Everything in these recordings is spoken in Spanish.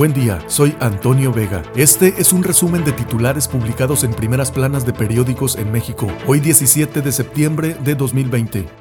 Buen día, soy Antonio Vega. Este es un resumen de titulares publicados en primeras planas de periódicos en México, hoy 17 de septiembre de 2020.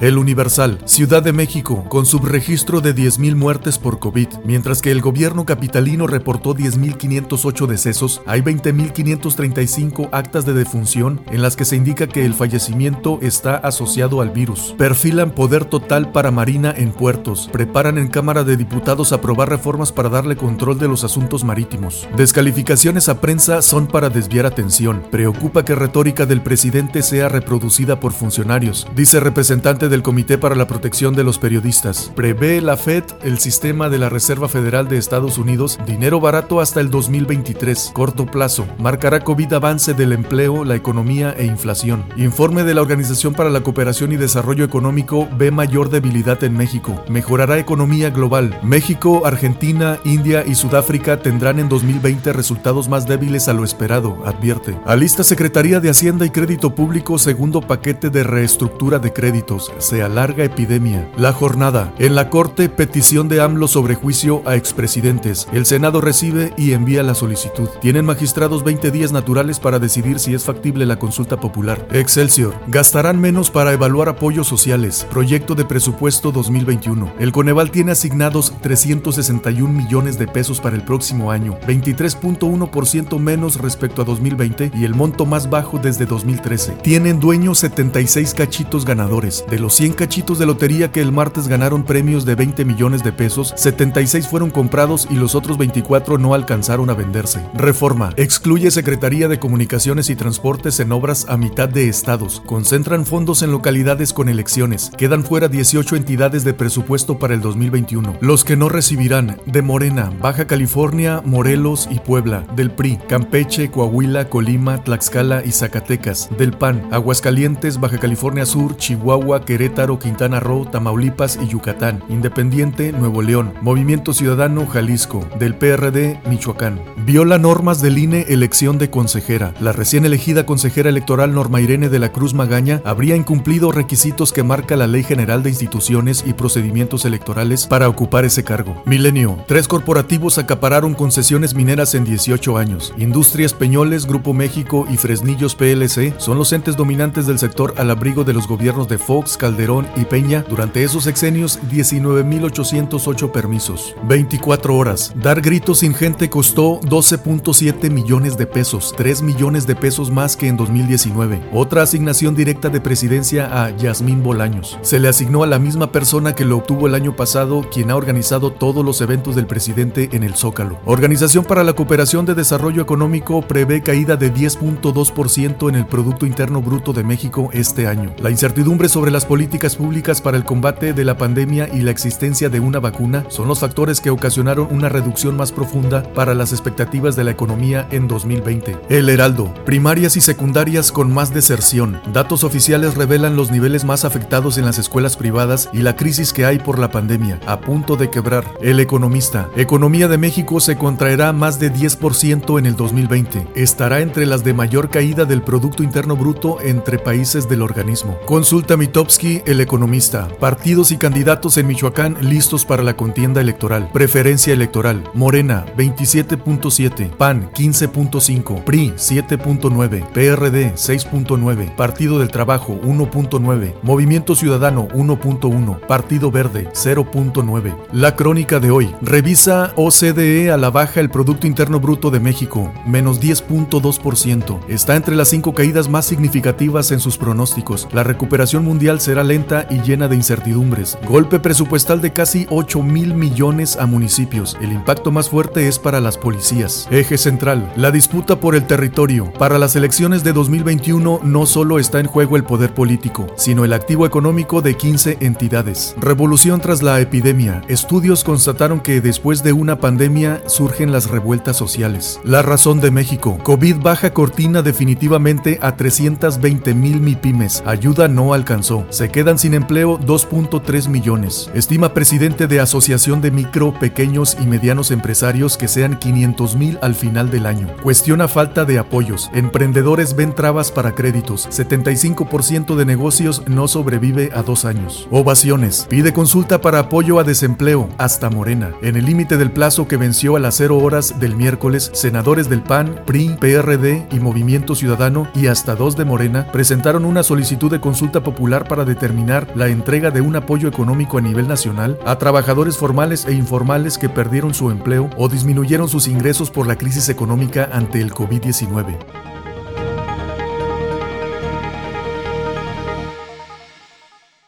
El Universal, Ciudad de México, con subregistro de 10.000 muertes por COVID, mientras que el gobierno capitalino reportó 10.508 decesos, hay 20.535 actas de defunción en las que se indica que el fallecimiento está asociado al virus. Perfilan poder total para Marina en puertos, preparan en Cámara de Diputados aprobar reformas para darle control de los asuntos marítimos. Descalificaciones a prensa son para desviar atención. Preocupa que retórica del presidente sea reproducida por funcionarios, dice representante del Comité para la Protección de los Periodistas. Prevé la FED, el sistema de la Reserva Federal de Estados Unidos, dinero barato hasta el 2023. Corto plazo. Marcará COVID avance del empleo, la economía e inflación. Informe de la Organización para la Cooperación y Desarrollo Económico ve mayor debilidad en México. Mejorará economía global. México, Argentina, India y Sudáfrica tendrán en 2020 resultados más débiles a lo esperado, advierte. Alista Secretaría de Hacienda y Crédito Público segundo paquete de reestructura de créditos se alarga epidemia. La jornada. En la Corte, petición de AMLO sobre juicio a expresidentes. El Senado recibe y envía la solicitud. Tienen magistrados 20 días naturales para decidir si es factible la consulta popular. Excelsior. Gastarán menos para evaluar apoyos sociales. Proyecto de presupuesto 2021. El Coneval tiene asignados 361 millones de pesos para el próximo año, 23.1% menos respecto a 2020 y el monto más bajo desde 2013. Tienen dueños 76 cachitos ganadores. De los 100 cachitos de lotería que el martes ganaron premios de 20 millones de pesos, 76 fueron comprados y los otros 24 no alcanzaron a venderse. Reforma. Excluye Secretaría de Comunicaciones y Transportes en obras a mitad de estados. Concentran fondos en localidades con elecciones. Quedan fuera 18 entidades de presupuesto para el 2021. Los que no recibirán de Morena, Baja California, Morelos y Puebla, del PRI, Campeche, Coahuila, Colima, Tlaxcala y Zacatecas, del PAN, Aguascalientes, Baja California Sur, Chihuahua, Querétaro, Quintana Roo, Tamaulipas y Yucatán, Independiente, Nuevo León, Movimiento Ciudadano, Jalisco, del PRD, Michoacán. Viola normas del INE elección de consejera. La recién elegida consejera electoral Norma Irene de la Cruz Magaña habría incumplido requisitos que marca la Ley General de Instituciones y Procedimientos Electorales para ocupar ese cargo. Milenio. Tres corporativos acapararon concesiones mineras en 18 años. Industrias Peñoles, Grupo México y Fresnillos PLC son los entes dominantes del sector al abrigo de los gobiernos de Fox, Calderón y Peña, durante esos sexenios 19.808 permisos. 24 horas. Dar gritos sin gente costó 12.7 millones de pesos, 3 millones de pesos más que en 2019. Otra asignación directa de presidencia a Yasmín Bolaños. Se le asignó a la misma persona que lo obtuvo el año pasado, quien ha organizado todos los eventos del presidente en el Zócalo. Organización para la Cooperación de Desarrollo Económico prevé caída de 10.2% en el Producto Interno Bruto de México este año. La incertidumbre sobre las políticas públicas para el combate de la pandemia y la existencia de una vacuna son los factores que ocasionaron una reducción más profunda para las expectativas de la economía en 2020. El Heraldo, primarias y secundarias con más deserción. Datos oficiales revelan los niveles más afectados en las escuelas privadas y la crisis que hay por la pandemia, a punto de quebrar. El Economista, economía de México se contraerá más de 10% en el 2020. Estará entre las de mayor caída del Producto Interno Bruto entre países del organismo. Consulta El Economista. Partidos y candidatos en Michoacán listos para la contienda electoral. Preferencia electoral. Morena 27.7, PAN 15.5, PRI 7.9, PRD 6.9, Partido del Trabajo 1.9, Movimiento Ciudadano 1.1, Partido Verde 0.9. La crónica de hoy. Revisa OCDE a la baja el Producto Interno Bruto de México, menos 10.2%. Está entre las cinco caídas más significativas en sus pronósticos. La recuperación mundial será lenta y llena de incertidumbres. Golpe presupuestal de casi 8 mil millones a municipios. El impacto más fuerte es para las policías. Eje central. La disputa por el territorio. Para las elecciones de 2021 no solo está en juego el poder político, sino el activo económico de 15 entidades. Revolución tras la epidemia. Estudios constataron que después de una pandemia surgen las revueltas sociales. La razón de México. COVID baja cortina definitivamente a 320 mil MIPIMES. Ayuda no alcanzó Se quedan sin empleo 2.3 millones. Estima presidente de Asociación de Micro, Pequeños y Medianos Empresarios que sean 500 mil al final del año. Cuestiona falta de apoyos. Emprendedores ven trabas para créditos. 75% de negocios no sobrevive a dos años. Ovaciones. Pide consulta para apoyo a desempleo. Hasta Morena. En el límite del plazo que venció a las 0 horas del miércoles, senadores del PAN, PRI, PRD y Movimiento Ciudadano y hasta dos de Morena presentaron una solicitud de consulta popular para determinar la entrega de un apoyo económico a nivel nacional a trabajadores formales e informales que perdieron su empleo o disminuyeron sus ingresos por la crisis económica ante el COVID-19.